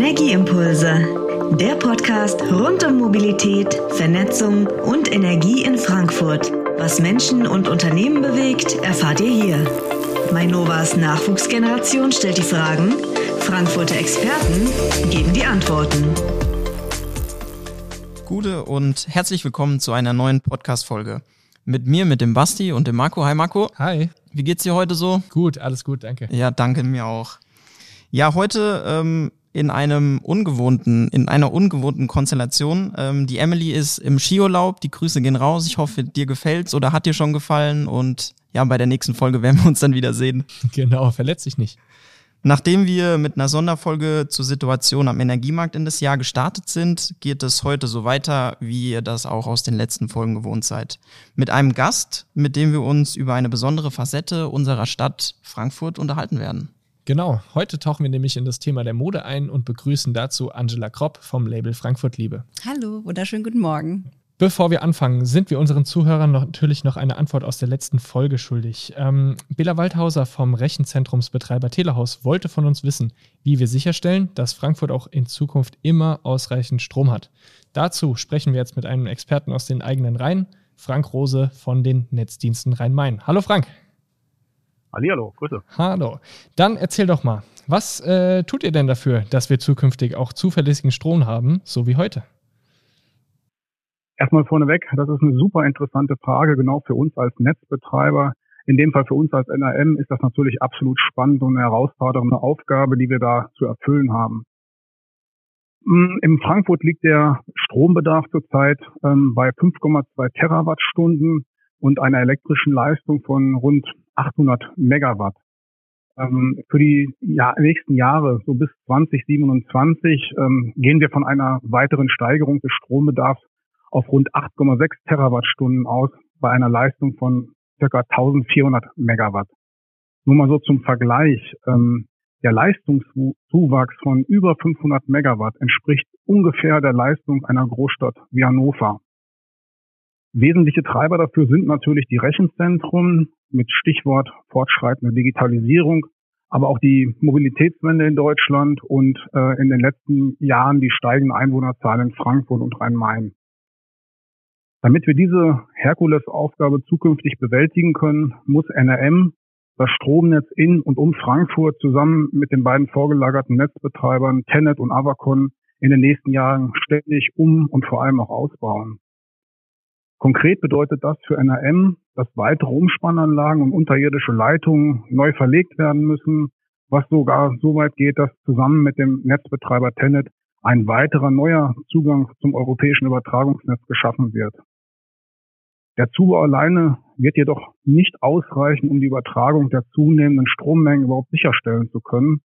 Energieimpulse, der Podcast rund um Mobilität, Vernetzung und Energie in Frankfurt. Was Menschen und Unternehmen bewegt, erfahrt ihr hier. Mainovas Nachwuchsgeneration stellt die Fragen, Frankfurter Experten geben die Antworten. Gute und herzlich willkommen zu einer neuen Podcast-Folge. Mit mir, mit dem Basti und dem Marco. Hi Marco. Hi. Wie geht's dir heute so? Gut, alles gut, danke. Ja, danke mir auch. Ja, heute ähm, in einem ungewohnten, in einer ungewohnten Konstellation. Ähm, die Emily ist im Skiurlaub. Die Grüße gehen raus. Ich hoffe, dir gefällt's oder hat dir schon gefallen. Und ja, bei der nächsten Folge werden wir uns dann wieder sehen. Genau, verletzt sich nicht. Nachdem wir mit einer Sonderfolge zur Situation am Energiemarkt in das Jahr gestartet sind, geht es heute so weiter, wie ihr das auch aus den letzten Folgen gewohnt seid. Mit einem Gast, mit dem wir uns über eine besondere Facette unserer Stadt Frankfurt unterhalten werden. Genau, heute tauchen wir nämlich in das Thema der Mode ein und begrüßen dazu Angela Kropp vom Label Frankfurt Liebe. Hallo, wunderschönen guten Morgen. Bevor wir anfangen, sind wir unseren Zuhörern noch, natürlich noch eine Antwort aus der letzten Folge schuldig. Ähm, Bela Waldhauser vom Rechenzentrumsbetreiber Telehaus wollte von uns wissen, wie wir sicherstellen, dass Frankfurt auch in Zukunft immer ausreichend Strom hat. Dazu sprechen wir jetzt mit einem Experten aus den eigenen Reihen, Frank Rose von den Netzdiensten Rhein-Main. Hallo Frank. Hallihallo, Grüße. Hallo. Dann erzähl doch mal, was äh, tut ihr denn dafür, dass wir zukünftig auch zuverlässigen Strom haben, so wie heute? Erstmal vorneweg, das ist eine super interessante Frage, genau für uns als Netzbetreiber. In dem Fall für uns als NRM ist das natürlich absolut spannend und eine herausfordernde Aufgabe, die wir da zu erfüllen haben. Hm, Im Frankfurt liegt der Strombedarf zurzeit ähm, bei 5,2 Terawattstunden und einer elektrischen Leistung von rund 800 Megawatt. Ähm, für die ja, nächsten Jahre, so bis 2027, ähm, gehen wir von einer weiteren Steigerung des Strombedarfs auf rund 8,6 Terawattstunden aus bei einer Leistung von circa 1400 Megawatt. Nur mal so zum Vergleich. Ähm, der Leistungszuwachs von über 500 Megawatt entspricht ungefähr der Leistung einer Großstadt wie Hannover. Wesentliche Treiber dafür sind natürlich die Rechenzentren mit Stichwort fortschreitende Digitalisierung, aber auch die Mobilitätswende in Deutschland und äh, in den letzten Jahren die steigende Einwohnerzahl in Frankfurt und Rhein-Main. Damit wir diese Herkulesaufgabe zukünftig bewältigen können, muss NRM das Stromnetz in und um Frankfurt zusammen mit den beiden vorgelagerten Netzbetreibern Tenet und Avacon in den nächsten Jahren ständig um und vor allem auch ausbauen. Konkret bedeutet das für NRM, dass weitere Umspannanlagen und unterirdische Leitungen neu verlegt werden müssen, was sogar so weit geht, dass zusammen mit dem Netzbetreiber Tenet ein weiterer neuer Zugang zum europäischen Übertragungsnetz geschaffen wird. Der Zubau alleine wird jedoch nicht ausreichen, um die Übertragung der zunehmenden Strommengen überhaupt sicherstellen zu können.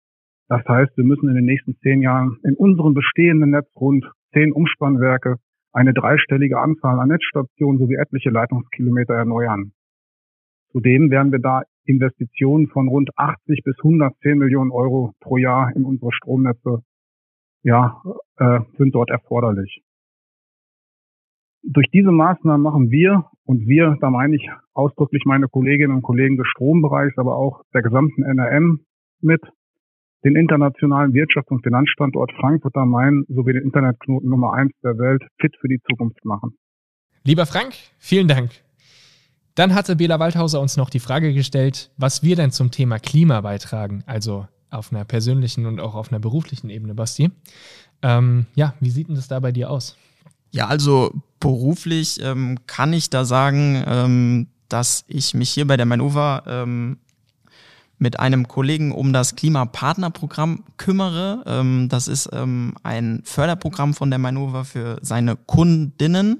Das heißt, wir müssen in den nächsten zehn Jahren in unserem bestehenden Netz rund zehn Umspannwerke eine dreistellige Anzahl an Netzstationen sowie etliche Leitungskilometer erneuern. Zudem werden wir da Investitionen von rund 80 bis 110 Millionen Euro pro Jahr in unsere Stromnetze ja, äh, sind dort erforderlich. Durch diese Maßnahmen machen wir, und wir, da meine ich ausdrücklich meine Kolleginnen und Kollegen des Strombereichs, aber auch der gesamten NRM mit, den internationalen Wirtschafts- und Finanzstandort Frankfurt am Main sowie den Internetknoten Nummer eins der Welt fit für die Zukunft machen. Lieber Frank, vielen Dank. Dann hatte Bela Waldhauser uns noch die Frage gestellt, was wir denn zum Thema Klima beitragen, also auf einer persönlichen und auch auf einer beruflichen Ebene, Basti. Ähm, ja, wie sieht denn das da bei dir aus? Ja, also beruflich ähm, kann ich da sagen, ähm, dass ich mich hier bei der Manova ähm, mit einem Kollegen um das Klimapartnerprogramm kümmere. Ähm, das ist ähm, ein Förderprogramm von der Manova für seine Kundinnen.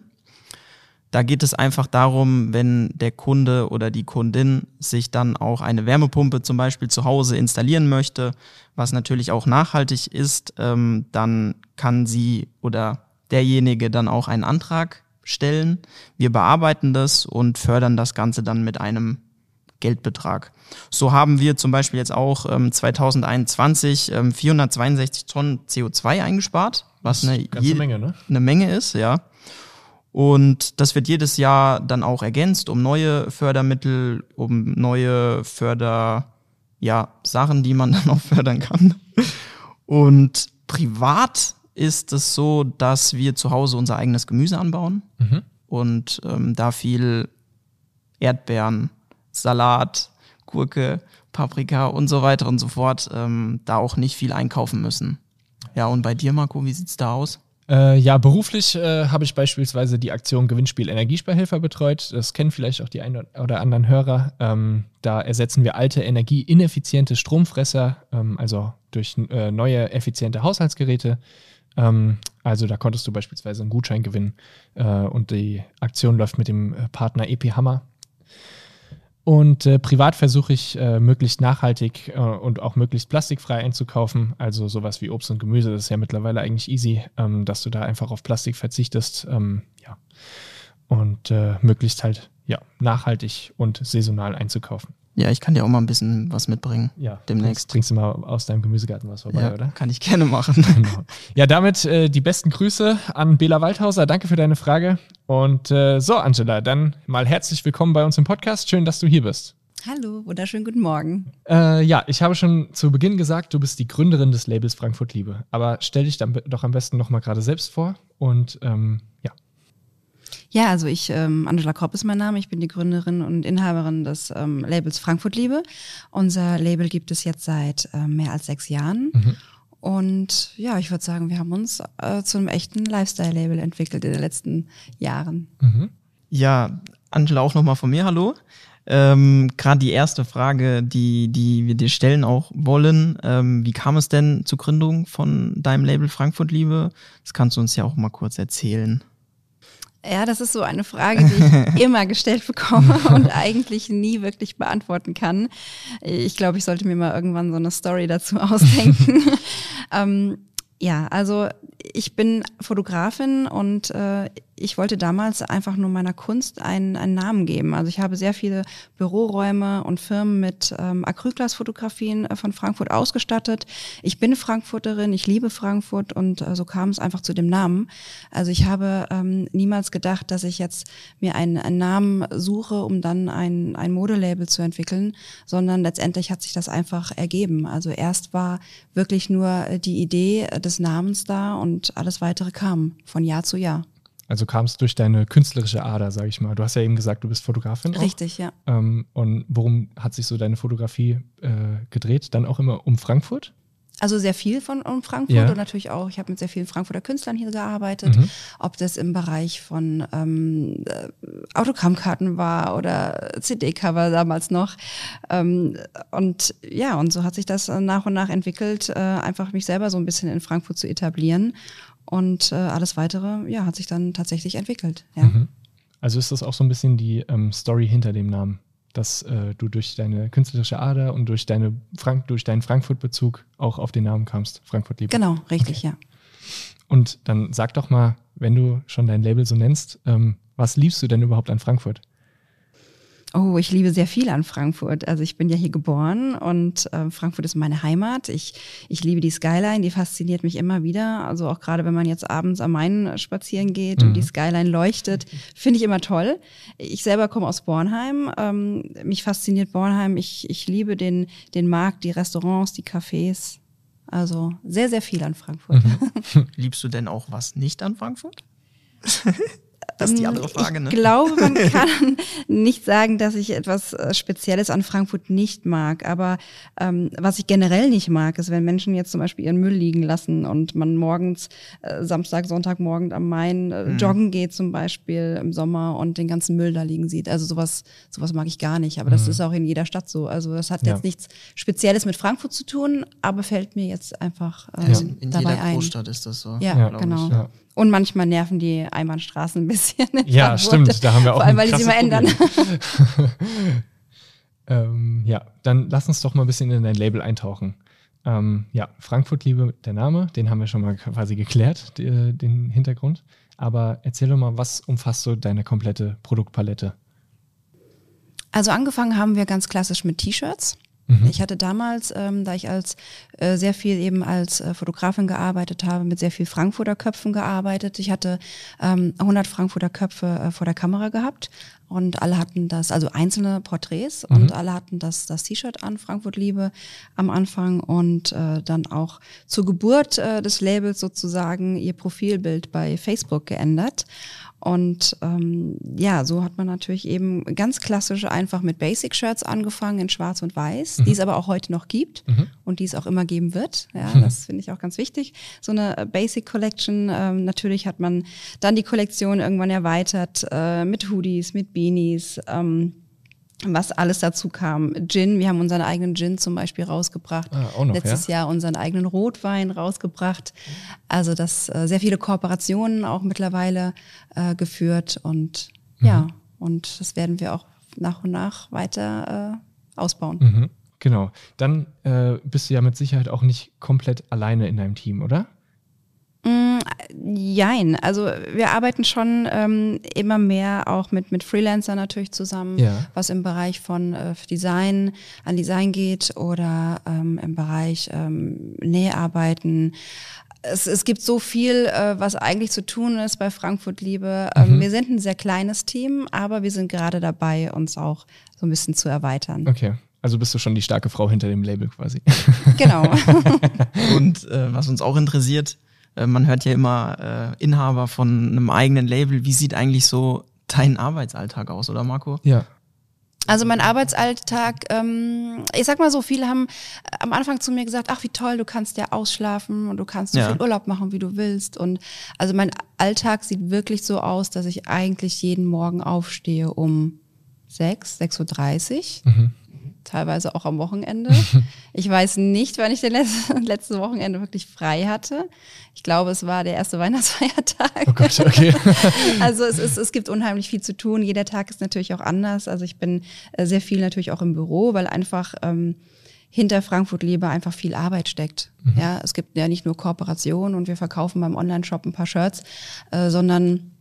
Da geht es einfach darum, wenn der Kunde oder die Kundin sich dann auch eine Wärmepumpe zum Beispiel zu Hause installieren möchte, was natürlich auch nachhaltig ist, ähm, dann kann sie oder derjenige dann auch einen Antrag stellen. Wir bearbeiten das und fördern das Ganze dann mit einem Geldbetrag. So haben wir zum Beispiel jetzt auch ähm, 2021 ähm, 462 Tonnen CO2 eingespart, was eine, eine Menge, ne? eine Menge ist, ja. Und das wird jedes Jahr dann auch ergänzt um neue Fördermittel, um neue Förder, ja, Sachen, die man dann auch fördern kann. Und privat ist es so, dass wir zu Hause unser eigenes Gemüse anbauen Mhm. und ähm, da viel Erdbeeren, Salat, Gurke, Paprika und so weiter und so fort ähm, da auch nicht viel einkaufen müssen. Ja, und bei dir, Marco, wie sieht's da aus? Äh, ja, beruflich äh, habe ich beispielsweise die Aktion Gewinnspiel Energiesparhilfe betreut. Das kennen vielleicht auch die ein oder anderen Hörer. Ähm, da ersetzen wir alte, energieineffiziente Stromfresser, ähm, also durch äh, neue, effiziente Haushaltsgeräte. Ähm, also da konntest du beispielsweise einen Gutschein gewinnen äh, und die Aktion läuft mit dem äh, Partner EP Hammer. Und äh, privat versuche ich äh, möglichst nachhaltig äh, und auch möglichst plastikfrei einzukaufen. Also sowas wie Obst und Gemüse, das ist ja mittlerweile eigentlich easy, ähm, dass du da einfach auf Plastik verzichtest. Ähm, ja. Und äh, möglichst halt ja, nachhaltig und saisonal einzukaufen. Ja, ich kann dir auch mal ein bisschen was mitbringen. Ja, Demnächst. Bringst, bringst du mal aus deinem Gemüsegarten was vorbei, ja, oder? Kann ich gerne machen. Genau. Ja, damit äh, die besten Grüße an Bela Waldhauser. Danke für deine Frage. Und äh, so, Angela, dann mal herzlich willkommen bei uns im Podcast. Schön, dass du hier bist. Hallo, wunderschönen guten Morgen. Äh, ja, ich habe schon zu Beginn gesagt, du bist die Gründerin des Labels Frankfurt Liebe. Aber stell dich dann doch am besten nochmal gerade selbst vor. Und ähm, ja, Ja, also ich, ähm, Angela Kropp ist mein Name. Ich bin die Gründerin und Inhaberin des ähm, Labels Frankfurt Liebe. Unser Label gibt es jetzt seit ähm, mehr als sechs Jahren. Und ja, ich würde sagen, wir haben uns äh, zu einem echten Lifestyle-Label entwickelt in den letzten Jahren. Ja, Angela, auch nochmal von mir, hallo. Ähm, Gerade die erste Frage, die, die wir dir stellen auch wollen, ähm, wie kam es denn zur Gründung von deinem Label Frankfurt Liebe? Das kannst du uns ja auch mal kurz erzählen. Ja, das ist so eine Frage, die ich immer gestellt bekomme und eigentlich nie wirklich beantworten kann. Ich glaube, ich sollte mir mal irgendwann so eine Story dazu ausdenken. ähm, ja, also ich bin Fotografin und äh, ich wollte damals einfach nur meiner Kunst einen, einen Namen geben. Also ich habe sehr viele Büroräume und Firmen mit ähm, Acrylglasfotografien äh, von Frankfurt ausgestattet. Ich bin Frankfurterin, ich liebe Frankfurt und äh, so kam es einfach zu dem Namen. Also ich habe ähm, niemals gedacht, dass ich jetzt mir einen, einen Namen suche, um dann ein, ein Modelabel zu entwickeln, sondern letztendlich hat sich das einfach ergeben. Also erst war wirklich nur äh, die Idee äh, des Namens da und alles weitere kam von Jahr zu Jahr. Also kam es durch deine künstlerische Ader, sag ich mal. Du hast ja eben gesagt, du bist Fotografin. Auch. Richtig, ja. Ähm, und worum hat sich so deine Fotografie äh, gedreht? Dann auch immer um Frankfurt? Also sehr viel von um Frankfurt Ja. und natürlich auch, ich habe mit sehr vielen Frankfurter Künstlern hier gearbeitet, Mhm. ob das im Bereich von ähm, äh, Autogrammkarten war oder CD-Cover damals noch. Ähm, und ja, und so hat sich das nach und nach entwickelt, äh, einfach mich selber so ein bisschen in Frankfurt zu etablieren. Und äh, alles weitere, ja, hat sich dann tatsächlich entwickelt. Ja. Mhm. Also ist das auch so ein bisschen die ähm, Story hinter dem Namen, dass äh, du durch deine künstlerische Ader und durch, deine Frank durch deinen Frankfurt-Bezug auch auf den Namen kamst, Frankfurt Liebe. Genau, richtig, ja. Und dann sag doch mal, wenn du schon dein Label so nennst, ähm, was liebst du denn überhaupt an Frankfurt? Oh, ich liebe sehr viel an Frankfurt. Also ich bin ja hier geboren und äh, Frankfurt ist meine Heimat. Ich, ich liebe die Skyline, die fasziniert mich immer wieder. Also auch gerade wenn man jetzt abends am Main spazieren geht und die Skyline leuchtet, finde ich immer toll. Ich selber komme aus Bornheim. Ähm, mich fasziniert Bornheim. Ich, ich liebe den, den Markt, die Restaurants, die Cafés. Also sehr, sehr viel an Frankfurt. Liebst du denn auch was nicht an Frankfurt? das ist die andere Frage, ne? Ich glaube, man kann nicht sagen, dass ich etwas äh, Spezielles an Frankfurt nicht mag. Aber ähm, was ich generell nicht mag, ist, wenn Menschen jetzt zum Beispiel ihren Müll liegen lassen und man morgens, äh, Samstag, Sonntagmorgen am Main äh, joggen geht zum Beispiel im Sommer und den ganzen Müll da liegen sieht. Also sowas, sowas mag ich gar nicht. Aber das ist auch in jeder Stadt so. Also das hat Ja. jetzt nichts Spezielles mit Frankfurt zu tun, aber fällt mir jetzt einfach ähm, Ja. In, in dabei jeder ein. Großstadt ist das so. Ja, genau. Ja. Und manchmal nerven die Einbahnstraßen ein bisschen. Ja, stimmt. Da haben wir auch Vor allem, weil die sich immer ändern. Ähm, ja, dann lass uns doch mal ein bisschen in dein Label eintauchen. Ähm, ja, Frankfurt Liebe, der Name, den haben wir schon mal quasi geklärt, die, den Hintergrund. Aber erzähl doch mal, was umfasst so deine komplette Produktpalette? Also angefangen haben wir ganz klassisch mit T-Shirts. Mhm. Ich hatte damals, ähm, da ich als äh, sehr viel eben als äh, Fotografin gearbeitet habe, mit sehr viel Frankfurter Köpfen gearbeitet. Ich hatte ähm, 100 Frankfurter Köpfe äh, vor der Kamera gehabt und alle hatten das, also einzelne Porträts mhm. und alle hatten das das T-Shirt an Frankfurt Liebe am Anfang und äh, dann auch zur Geburt äh, des Labels sozusagen ihr Profilbild bei Facebook geändert und ähm, ja, so hat man natürlich eben ganz klassisch einfach mit Basic-Shirts angefangen in Schwarz und Weiß, mhm. die es aber auch heute noch gibt mhm. und die es auch immer geben wird. Ja, mhm. das finde ich auch ganz wichtig. So eine äh, Basic Collection. Ähm, natürlich hat man dann die Kollektion irgendwann erweitert äh, mit Hoodies, mit Beanies. Ähm, was alles dazu kam. Gin, wir haben unseren eigenen Gin zum Beispiel rausgebracht. Ah, noch, Letztes ja? Jahr unseren eigenen Rotwein rausgebracht. Also das äh, sehr viele Kooperationen auch mittlerweile äh, geführt und mhm. ja, und das werden wir auch nach und nach weiter äh, ausbauen. Mhm. Genau. Dann äh, bist du ja mit Sicherheit auch nicht komplett alleine in deinem Team, oder? Mm, jein, also wir arbeiten schon ähm, immer mehr auch mit, mit Freelancern natürlich zusammen, ja. was im Bereich von äh, Design an Design geht oder ähm, im Bereich ähm, Näharbeiten. Es, es gibt so viel, äh, was eigentlich zu tun ist bei Frankfurt Liebe. Ähm, mhm. Wir sind ein sehr kleines Team, aber wir sind gerade dabei, uns auch so ein bisschen zu erweitern. Okay. Also bist du schon die starke Frau hinter dem Label quasi. Genau. Und äh, was uns auch interessiert, äh, man hört ja immer äh, Inhaber von einem eigenen Label. Wie sieht eigentlich so dein Arbeitsalltag aus, oder Marco? Ja. Also mein Arbeitsalltag, ähm, ich sag mal so, viele haben am Anfang zu mir gesagt, ach wie toll, du kannst ja ausschlafen und du kannst so ja. viel Urlaub machen, wie du willst. Und also mein Alltag sieht wirklich so aus, dass ich eigentlich jeden Morgen aufstehe um sechs, sechs Uhr. dreißig. Mhm teilweise auch am Wochenende. Ich weiß nicht, wann ich den letzten, letzten Wochenende wirklich frei hatte. Ich glaube, es war der erste Weihnachtsfeiertag. Oh Gott, okay. also es, ist, es gibt unheimlich viel zu tun. Jeder Tag ist natürlich auch anders. Also ich bin äh, sehr viel natürlich auch im Büro, weil einfach ähm, hinter Frankfurt Liebe einfach viel Arbeit steckt. Mhm. Ja, es gibt ja nicht nur Kooperation und wir verkaufen beim Online-Shop ein paar Shirts, äh, sondern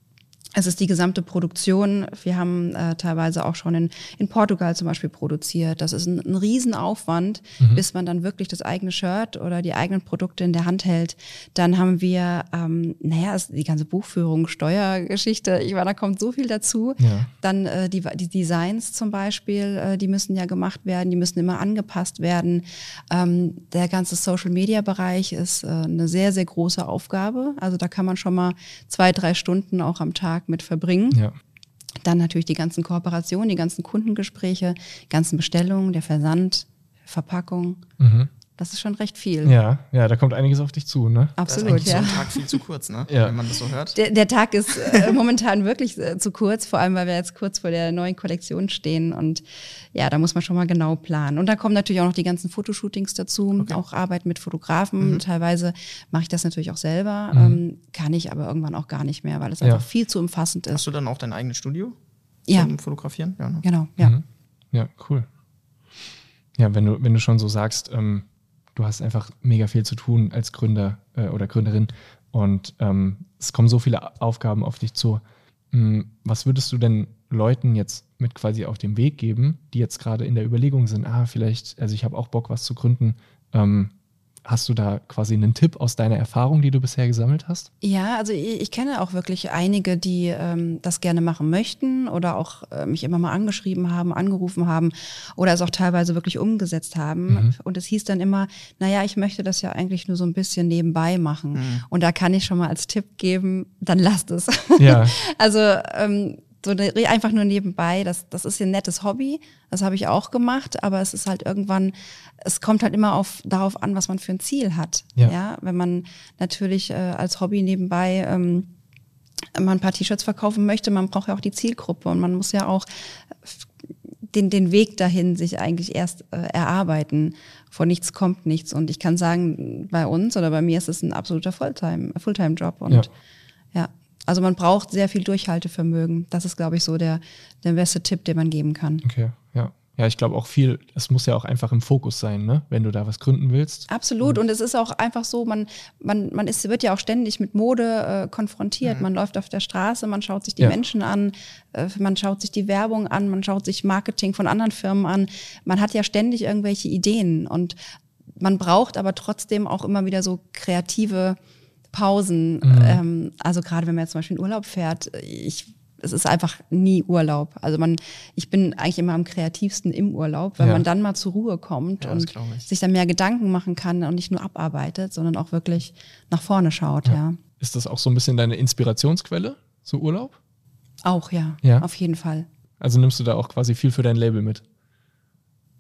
es ist die gesamte Produktion. Wir haben äh, teilweise auch schon in, in Portugal zum Beispiel produziert. Das ist ein, ein Riesenaufwand, mhm. bis man dann wirklich das eigene Shirt oder die eigenen Produkte in der Hand hält. Dann haben wir, ähm, naja, die ganze Buchführung, Steuergeschichte. Ich meine, da kommt so viel dazu. Ja. Dann äh, die, die Designs zum Beispiel, äh, die müssen ja gemacht werden, die müssen immer angepasst werden. Ähm, der ganze Social-Media-Bereich ist äh, eine sehr, sehr große Aufgabe. Also da kann man schon mal zwei, drei Stunden auch am Tag Tag mit verbringen. Ja. Dann natürlich die ganzen Kooperationen, die ganzen Kundengespräche, ganzen Bestellungen, der Versand, Verpackung. Mhm. Das ist schon recht viel. Ja, ja, da kommt einiges auf dich zu, ne? Absolut, ist ja. so ein Tag viel zu kurz, ne? ja. Wenn man das so hört. Der, der Tag ist äh, momentan wirklich äh, zu kurz, vor allem weil wir jetzt kurz vor der neuen Kollektion stehen und ja, da muss man schon mal genau planen. Und da kommen natürlich auch noch die ganzen Fotoshootings dazu, okay. auch Arbeit mit Fotografen. Mhm. Teilweise mache ich das natürlich auch selber, mhm. ähm, kann ich aber irgendwann auch gar nicht mehr, weil es ja. einfach viel zu umfassend ist. Hast du dann auch dein eigenes Studio? Ja. Zum Fotografieren? Ja, ne? Genau, ja. Mhm. Ja, cool. Ja, wenn du, wenn du schon so sagst, ähm, du hast einfach mega viel zu tun als Gründer äh, oder Gründerin und ähm, es kommen so viele Aufgaben auf dich zu. Hm, was würdest du denn Leuten jetzt mit quasi auf dem Weg geben, die jetzt gerade in der Überlegung sind, ah, vielleicht, also ich habe auch Bock, was zu gründen, ähm, Hast du da quasi einen Tipp aus deiner Erfahrung, die du bisher gesammelt hast? Ja, also ich, ich kenne auch wirklich einige, die ähm, das gerne machen möchten oder auch äh, mich immer mal angeschrieben haben, angerufen haben oder es auch teilweise wirklich umgesetzt haben. Mhm. Und es hieß dann immer, naja, ich möchte das ja eigentlich nur so ein bisschen nebenbei machen. Mhm. Und da kann ich schon mal als Tipp geben, dann lasst es. Ja. also ähm, so einfach nur nebenbei, das, das ist ein nettes Hobby, das habe ich auch gemacht, aber es ist halt irgendwann, es kommt halt immer auf, darauf an, was man für ein Ziel hat. Ja, ja? wenn man natürlich äh, als Hobby nebenbei ähm, mal ein paar T-Shirts verkaufen möchte, man braucht ja auch die Zielgruppe und man muss ja auch den, den Weg dahin sich eigentlich erst äh, erarbeiten. Vor nichts kommt nichts. Und ich kann sagen, bei uns oder bei mir ist es ein absoluter Fulltime, Fulltime-Job. Und ja. Also man braucht sehr viel Durchhaltevermögen. Das ist, glaube ich, so der, der beste Tipp, den man geben kann. Okay, ja. Ja, ich glaube auch viel, es muss ja auch einfach im Fokus sein, ne? wenn du da was gründen willst. Absolut. Und es ist auch einfach so, man, man, man ist, wird ja auch ständig mit Mode äh, konfrontiert. Mhm. Man läuft auf der Straße, man schaut sich die ja. Menschen an, äh, man schaut sich die Werbung an, man schaut sich Marketing von anderen Firmen an. Man hat ja ständig irgendwelche Ideen und man braucht aber trotzdem auch immer wieder so kreative Pausen. Mhm. Ähm, also gerade wenn man jetzt zum Beispiel in Urlaub fährt, ich es ist einfach nie Urlaub. Also man, ich bin eigentlich immer am kreativsten im Urlaub, weil ja. man dann mal zur Ruhe kommt ja, und sich dann mehr Gedanken machen kann und nicht nur abarbeitet, sondern auch wirklich nach vorne schaut, ja. ja. Ist das auch so ein bisschen deine Inspirationsquelle, so Urlaub? Auch, ja. ja. Auf jeden Fall. Also nimmst du da auch quasi viel für dein Label mit?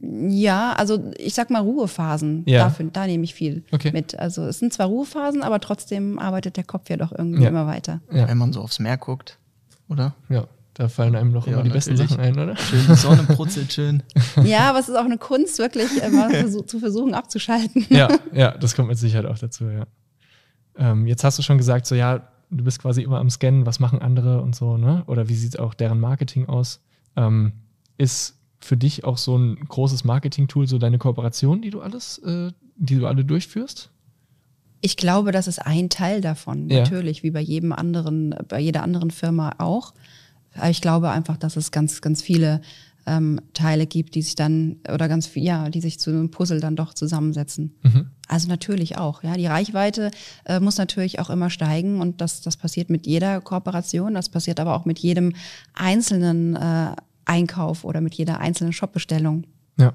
Ja, also ich sag mal Ruhephasen. Ja. Dafür, da nehme ich viel okay. mit. Also es sind zwar Ruhephasen, aber trotzdem arbeitet der Kopf ja doch irgendwie ja. immer weiter. Ja. Wenn man so aufs Meer guckt oder? Ja, da fallen einem noch ja, immer die besten Sachen ein, oder? Schön, die Sonne brutzelt schön. ja, aber es ist auch eine Kunst, wirklich immer zu versuchen abzuschalten. ja, ja, das kommt mit Sicherheit auch dazu, ja. Ähm, jetzt hast du schon gesagt, so ja, du bist quasi immer am Scannen, was machen andere und so, ne? Oder wie sieht auch deren Marketing aus? Ähm, ist für dich auch so ein großes Marketing-Tool so deine Kooperation, die du alles, äh, die du alle durchführst? Ich glaube, das ist ein Teil davon, ja. natürlich, wie bei jedem anderen, bei jeder anderen Firma auch. Aber ich glaube einfach, dass es ganz, ganz viele ähm, Teile gibt, die sich dann, oder ganz ja, die sich zu einem Puzzle dann doch zusammensetzen. Mhm. Also natürlich auch, ja. Die Reichweite äh, muss natürlich auch immer steigen und das, das passiert mit jeder Kooperation, das passiert aber auch mit jedem einzelnen äh, Einkauf oder mit jeder einzelnen Shopbestellung. Ja.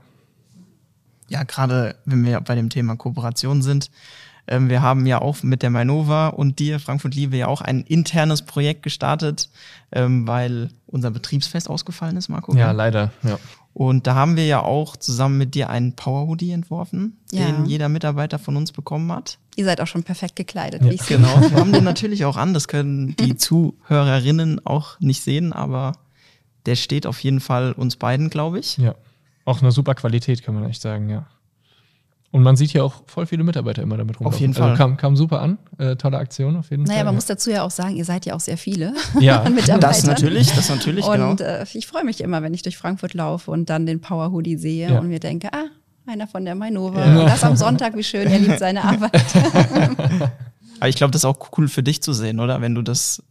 Ja, gerade wenn wir bei dem Thema Kooperation sind, ähm, wir haben ja auch mit der Mainova und dir, Frankfurt Liebe, ja auch ein internes Projekt gestartet, ähm, weil unser Betriebsfest ausgefallen ist, Marco. Ja, leider. Ja. Und da haben wir ja auch zusammen mit dir einen Power Hoodie entworfen, ja. den jeder Mitarbeiter von uns bekommen hat. Ihr seid auch schon perfekt gekleidet, ja. wie ich Genau, wir haben den natürlich auch an. Das können die Zuhörerinnen auch nicht sehen, aber der steht auf jeden Fall uns beiden, glaube ich. Ja. Auch eine super Qualität, kann man echt sagen, ja. Und man sieht hier auch voll viele Mitarbeiter immer damit rum. Auf jeden also Fall. Also kam, kam super an. Äh, tolle Aktion auf jeden naja, Fall. Naja, man ja. muss dazu ja auch sagen, ihr seid ja auch sehr viele ja. Mitarbeiter. Das natürlich, das natürlich, genau. Und äh, ich freue mich immer, wenn ich durch Frankfurt laufe und dann den Power Hoodie sehe ja. und mir denke, ah, einer von der Mainova. Ja. Und das am Sonntag, wie schön, er liebt seine Arbeit. Aber ich glaube, das ist auch cool für dich zu sehen, oder? Wenn du das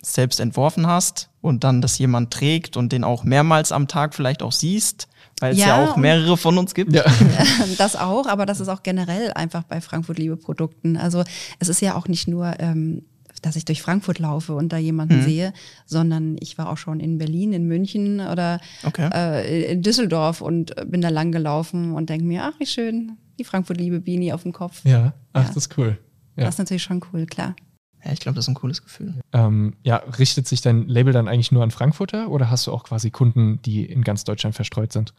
selbst entworfen hast und dann das jemand trägt und den auch mehrmals am Tag vielleicht auch siehst weil es ja, ja, auch mehrere von uns gibt. Ja. Das auch, aber das ist auch generell einfach bei Frankfurt Liebe Produkten. Also es ist ja auch nicht nur, ähm, dass ich durch Frankfurt laufe und da jemanden mhm. sehe, sondern ich war auch schon in Berlin, in München oder okay. äh, in Düsseldorf und bin da lang gelaufen und denke mir, ach wie schön, die Frankfurt Liebe Beanie auf dem Kopf. Ja, ach, ja. das ist cool. Ja. Das ist natürlich schon cool, klar. Ja, ich glaube, das ist ein cooles Gefühl. Ähm, ja, richtet sich dein Label dann eigentlich nur an Frankfurter oder hast du auch quasi Kunden, die in ganz Deutschland verstreut sind?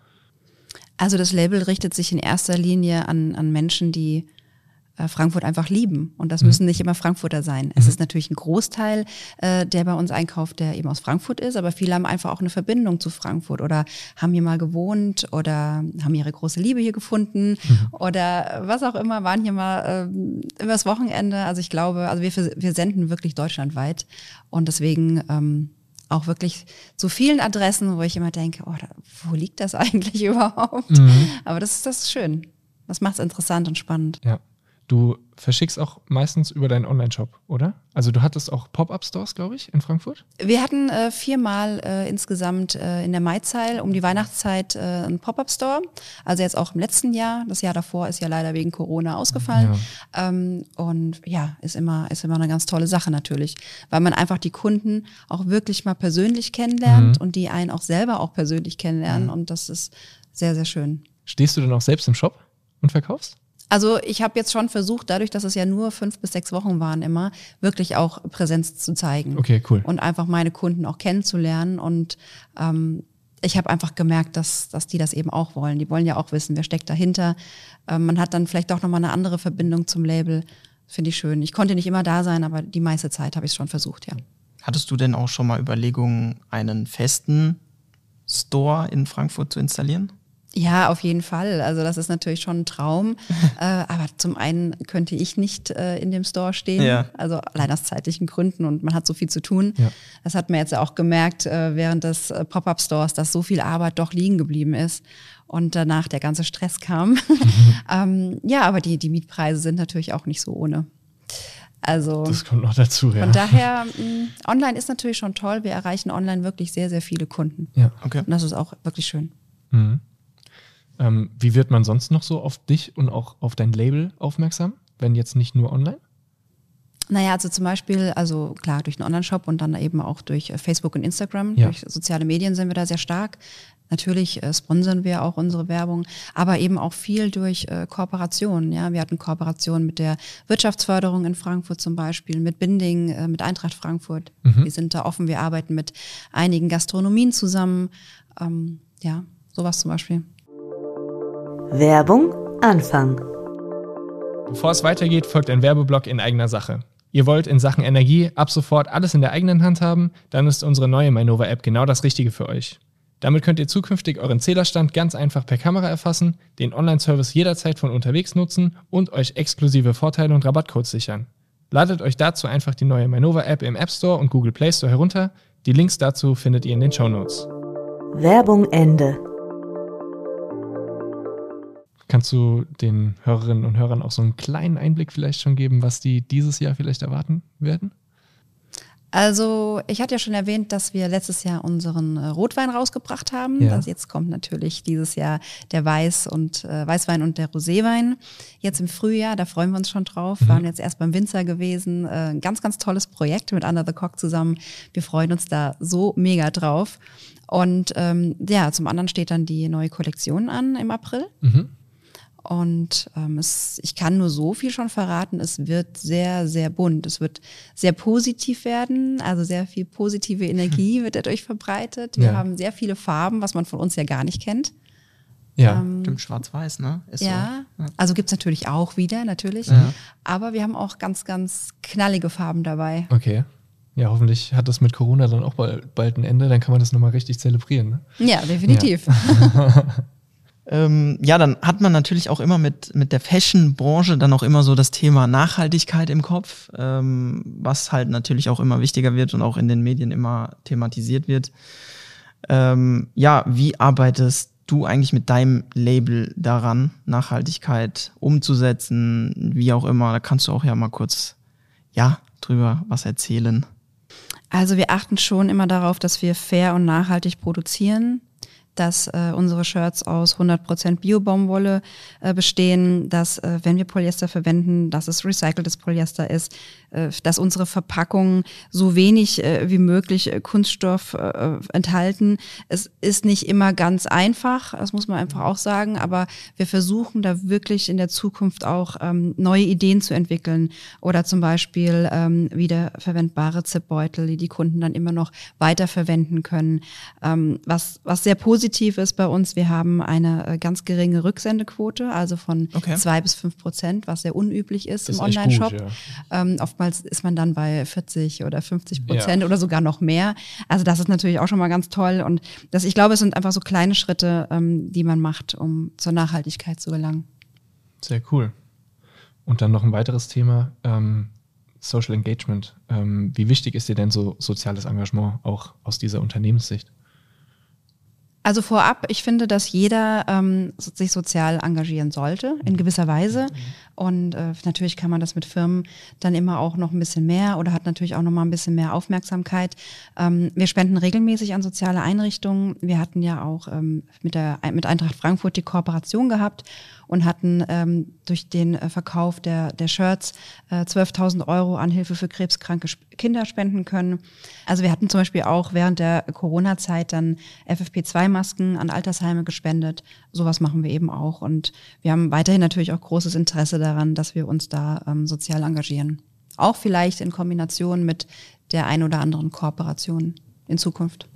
Also das Label richtet sich in erster Linie an, an Menschen, die äh, Frankfurt einfach lieben. Und das mhm. müssen nicht immer Frankfurter sein. Mhm. Es ist natürlich ein Großteil, äh, der bei uns einkauft, der eben aus Frankfurt ist, aber viele haben einfach auch eine Verbindung zu Frankfurt oder haben hier mal gewohnt oder haben ihre große Liebe hier gefunden mhm. oder was auch immer, waren hier mal äh, übers Wochenende. Also ich glaube, also wir, wir senden wirklich deutschlandweit und deswegen ähm, auch wirklich zu vielen Adressen, wo ich immer denke, oh, da, wo liegt das eigentlich überhaupt? Mhm. Aber das, das ist schön. Das macht es interessant und spannend. Ja. Du verschickst auch meistens über deinen Online-Shop, oder? Also du hattest auch Pop-up-Stores, glaube ich, in Frankfurt? Wir hatten äh, viermal äh, insgesamt äh, in der Maizeil um die Weihnachtszeit äh, einen Pop-up-Store. Also jetzt auch im letzten Jahr. Das Jahr davor ist ja leider wegen Corona ausgefallen. Ja. Ähm, und ja, ist immer, ist immer eine ganz tolle Sache natürlich, weil man einfach die Kunden auch wirklich mal persönlich kennenlernt mhm. und die einen auch selber auch persönlich kennenlernen. Mhm. Und das ist sehr, sehr schön. Stehst du denn auch selbst im Shop und verkaufst? Also ich habe jetzt schon versucht, dadurch, dass es ja nur fünf bis sechs Wochen waren immer, wirklich auch Präsenz zu zeigen. Okay, cool. Und einfach meine Kunden auch kennenzulernen. Und ähm, ich habe einfach gemerkt, dass, dass die das eben auch wollen. Die wollen ja auch wissen, wer steckt dahinter. Ähm, man hat dann vielleicht auch nochmal eine andere Verbindung zum Label. Finde ich schön. Ich konnte nicht immer da sein, aber die meiste Zeit habe ich es schon versucht, ja. Hattest du denn auch schon mal Überlegungen, einen festen Store in Frankfurt zu installieren? Ja, auf jeden Fall. Also das ist natürlich schon ein Traum. äh, aber zum einen könnte ich nicht äh, in dem Store stehen, Ja. also allein aus zeitlichen Gründen und man hat so viel zu tun. Ja. Das hat man jetzt auch gemerkt äh, während des äh, Pop-up-Stores, dass so viel Arbeit doch liegen geblieben ist und danach der ganze Stress kam. ähm, ja, aber die, die Mietpreise sind natürlich auch nicht so ohne. Also Das kommt noch dazu, ja. von daher, mh, online ist natürlich schon toll. Wir erreichen online wirklich sehr, sehr viele Kunden. ja. Okay. Und das ist auch wirklich schön. Mhm. Ähm, wie wird man sonst noch so auf dich und auch auf dein Label aufmerksam, wenn jetzt nicht nur online? Naja, also zum Beispiel, also klar, durch einen Online-Shop und dann eben auch durch äh, Facebook und Instagram, Ja. durch soziale Medien sind wir da sehr stark. Natürlich äh, sponsern wir auch unsere Werbung, aber eben auch viel durch äh, Kooperationen. Ja, wir hatten Kooperationen mit der Wirtschaftsförderung in Frankfurt zum Beispiel, mit Binding, äh, mit Eintracht Frankfurt. Wir sind da offen. Wir arbeiten mit einigen Gastronomien zusammen. Ähm, ja, sowas zum Beispiel. Werbung Anfang. Bevor es weitergeht, folgt ein Werbeblock in eigener Sache. Ihr wollt in Sachen Energie ab sofort alles in der eigenen Hand haben, dann ist unsere neue Mainova-App genau das Richtige für euch. Damit könnt ihr zukünftig euren Zählerstand ganz einfach per Kamera erfassen, den Online-Service jederzeit von unterwegs nutzen und euch exklusive Vorteile und Rabattcodes sichern. Ladet euch dazu einfach die neue Mainova-App im App Store und Google Play Store herunter. Die Links dazu findet ihr in den Show Notes. Werbung Ende. Kannst du den Hörerinnen und Hörern auch so einen kleinen Einblick vielleicht schon geben, was die dieses Jahr vielleicht erwarten werden? Also, ich hatte ja schon erwähnt, dass wir letztes Jahr unseren äh, Rotwein rausgebracht haben. Ja. Das, jetzt kommt natürlich dieses Jahr der Weiß und äh, Weißwein und der Roséwein. Jetzt im Frühjahr, da freuen wir uns schon drauf. Mhm. Waren jetzt erst beim Winzer gewesen. Äh, ein ganz, ganz tolles Projekt mit Under the Cock zusammen. Wir freuen uns da so mega drauf. Und ähm, ja, zum anderen steht dann die neue Kollektion an im April. Mhm. Und ähm, es, ich kann nur so viel schon verraten, es wird sehr, sehr bunt. Es wird sehr positiv werden, also sehr viel positive Energie wird dadurch verbreitet. Wir Ja. haben sehr viele Farben, was man von uns ja gar nicht kennt. Ja. Ähm, Stimmt, schwarz-weiß, ne? Ist ja, So. Ja. also gibt's natürlich auch wieder, natürlich. Ja. Aber wir haben auch ganz, ganz knallige Farben dabei. Okay. Ja, hoffentlich hat das mit Corona dann auch bald, bald ein Ende, dann kann man das nochmal richtig zelebrieren. Ne? Ja, definitiv. Ähm, ja, dann hat man natürlich auch immer mit, mit der Fashion-Branche dann auch immer so das Thema Nachhaltigkeit im Kopf, ähm, was halt natürlich auch immer wichtiger wird und auch in den Medien immer thematisiert wird. Ähm, ja, wie arbeitest du eigentlich mit deinem Label daran, Nachhaltigkeit umzusetzen, wie auch immer? Da kannst du auch ja mal kurz, ja, drüber was erzählen. Also wir achten schon immer darauf, dass wir fair und nachhaltig produzieren, dass äh, unsere Shirts aus 100% Bio-Baumwolle äh, bestehen, dass äh, wenn wir Polyester verwenden, dass es recyceltes Polyester ist, äh, dass unsere Verpackungen so wenig äh, wie möglich äh, Kunststoff äh, enthalten. Es ist nicht immer ganz einfach, das muss man einfach auch sagen, aber wir versuchen da wirklich in der Zukunft auch ähm, neue Ideen zu entwickeln oder zum Beispiel ähm, wiederverwendbare Zipbeutel, die die Kunden dann immer noch weiterverwenden können. Ähm, was, was sehr positiv ist bei uns, wir haben eine äh, ganz geringe Rücksendequote, also von Okay. zwei bis fünf Prozent, was sehr unüblich ist, im ist echt Online-Shop. ja. Ähm, oftmals ist man dann bei 40 oder 50 Prozent oder sogar noch mehr. Also das ist natürlich auch schon mal ganz toll. Und das, ich glaube, es sind einfach so kleine Schritte, ähm, die man macht, um zur Nachhaltigkeit zu gelangen. Sehr cool. Und dann noch ein weiteres Thema, ähm, Social Engagement. Ähm, wie wichtig ist dir denn so soziales Engagement auch aus dieser Unternehmenssicht? Also vorab, ich finde, dass jeder ähm, sich sozial engagieren sollte, in gewisser Weise. Und äh, natürlich kann man das mit Firmen dann immer auch noch ein bisschen mehr oder hat natürlich auch noch mal ein bisschen mehr Aufmerksamkeit. Ähm, wir spenden regelmäßig an soziale Einrichtungen. Wir hatten ja auch ähm, mit, der, mit Eintracht Frankfurt die Kooperation gehabt und hatten ähm, durch den äh, Verkauf der, der Shirts äh, 12.000 Euro an Hilfe für krebskranke Sp- Kinder spenden können. Also wir hatten zum Beispiel auch während der Corona-Zeit dann FFP2-Masken an Altersheime gespendet. Sowas machen wir eben auch. Und wir haben weiterhin natürlich auch großes Interesse daran, dass wir uns da ähm, sozial engagieren. Auch vielleicht in Kombination mit der ein oder anderen Kooperation in Zukunft.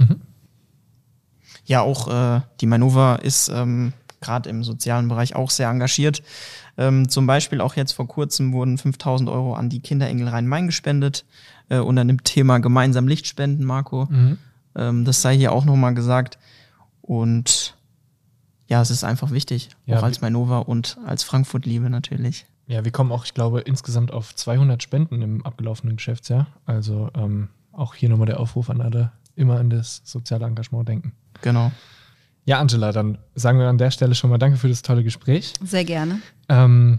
Ja, auch äh, die Manova ist ähm, gerade im sozialen Bereich auch sehr engagiert. Ähm, zum Beispiel auch jetzt vor kurzem wurden 5000 Euro an die Kinderengel Rhein-Main gespendet äh, unter dem Thema gemeinsam Licht spenden, Marco. Ähm, das sei hier auch nochmal gesagt. Und ja, es ist einfach wichtig, Ja, auch als Mainova und als Frankfurt-Liebe natürlich. Ja, wir kommen auch, ich glaube, insgesamt auf 200 Spenden im abgelaufenen Geschäftsjahr. Also ähm, auch hier nochmal der Aufruf an alle, immer an das soziale Engagement denken. Genau. Ja, Angela, dann sagen wir an der Stelle schon mal danke für das tolle Gespräch. Sehr gerne. Ähm,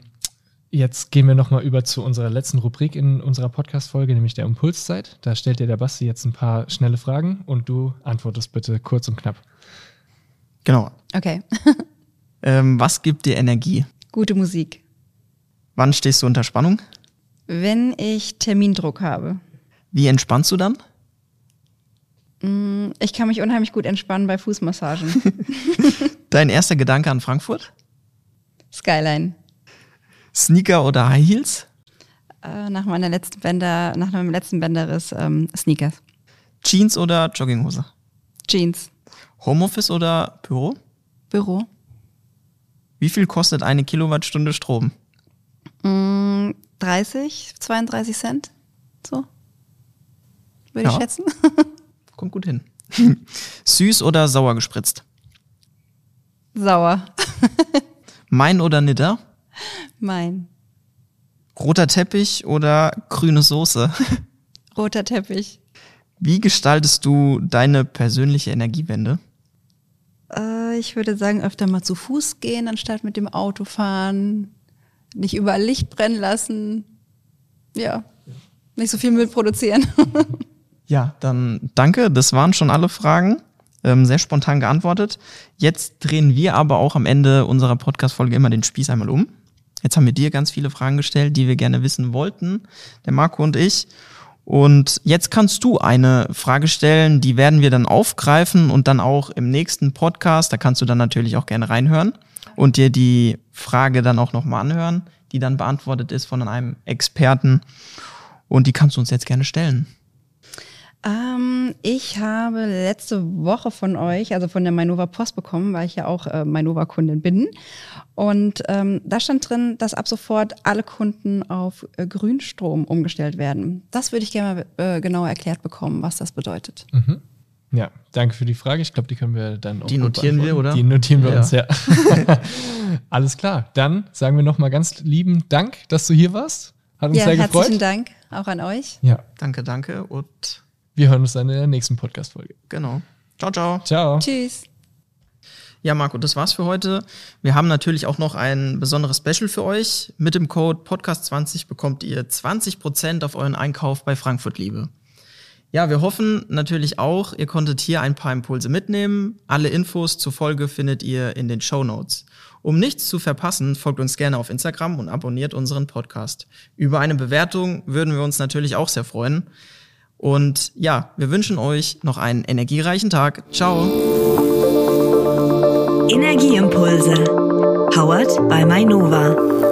jetzt gehen wir nochmal über zu unserer letzten Rubrik in unserer Podcast-Folge, nämlich der Impulszeit. Da stellt dir der Basti jetzt ein paar schnelle Fragen und du antwortest bitte kurz und knapp. Genau. Okay. Ähm, was gibt dir Energie? Gute Musik. Wann stehst du unter Spannung? Wenn ich Termindruck habe. Wie entspannst du dann? Mm, Ich kann mich unheimlich gut entspannen bei Fußmassagen. Dein erster Gedanke an Frankfurt? Skyline. Sneaker oder High Heels? Äh, nach meiner letzten Bänder, nach meinem letzten Bänderriss ähm, Sneakers. Jeans oder Jogginghose? Jeans. Homeoffice oder Büro? Büro. Wie viel kostet eine Kilowattstunde Strom? Mm, 30, 32 Cent. So. Würde Ja. ich schätzen. Kommt gut hin. Süß oder sauer gespritzt? Sauer. Mein oder Nidda? Mein. Roter Teppich oder grüne Soße? Roter Teppich. Wie gestaltest du deine persönliche Energiewende? Äh, ich würde sagen, öfter mal zu Fuß gehen, anstatt mit dem Auto fahren. Nicht überall Licht brennen lassen. Ja. Nicht so viel Müll produzieren. Ja, dann danke. Das waren schon alle Fragen. Ähm, sehr spontan geantwortet. Jetzt drehen wir aber auch am Ende unserer Podcast-Folge immer den Spieß einmal um. Jetzt haben wir dir ganz viele Fragen gestellt, die wir gerne wissen wollten, der Marco und ich. Und jetzt kannst du eine Frage stellen, die werden wir dann aufgreifen und dann auch im nächsten Podcast, da kannst du dann natürlich auch gerne reinhören und dir die Frage dann auch nochmal anhören, die dann beantwortet ist von einem Experten. Und die kannst du uns jetzt gerne stellen. Ähm, ich habe letzte Woche von euch, also von der Mainova Post bekommen, weil ich ja auch äh, Mainova-Kundin bin. Und ähm, da stand drin, dass ab sofort alle Kunden auf äh, Grünstrom umgestellt werden. Das würde ich gerne mal äh, genauer erklärt bekommen, was das bedeutet. Mhm. Ja, danke für die Frage. Ich glaube, die können wir dann auch Die notieren wir, oder? Die notieren wir Ja. uns, ja. Alles klar. Dann sagen wir nochmal ganz lieben Dank, dass du hier warst. Hat uns ja, sehr herzlichen gefreut. Dank auch an euch. Ja, Danke, danke und wir hören uns dann in der nächsten Podcast-Folge. genau. Ciao, ciao. Ciao. Tschüss. Ja, Marco, das war's für heute. Wir haben natürlich auch noch ein besonderes Special für euch. Mit dem Code Podcast20 bekommt ihr 20% auf euren Einkauf bei Frankfurt Liebe. Ja, wir hoffen natürlich auch, ihr konntet hier ein paar Impulse mitnehmen. Alle Infos zur Folge findet ihr in den Show Notes. Um nichts zu verpassen, folgt uns gerne auf Instagram und abonniert unseren Podcast. Über eine Bewertung würden wir uns natürlich auch sehr freuen. Und ja, wir wünschen euch noch einen energiereichen Tag. Ciao. Energieimpulse. Powered by Mainova.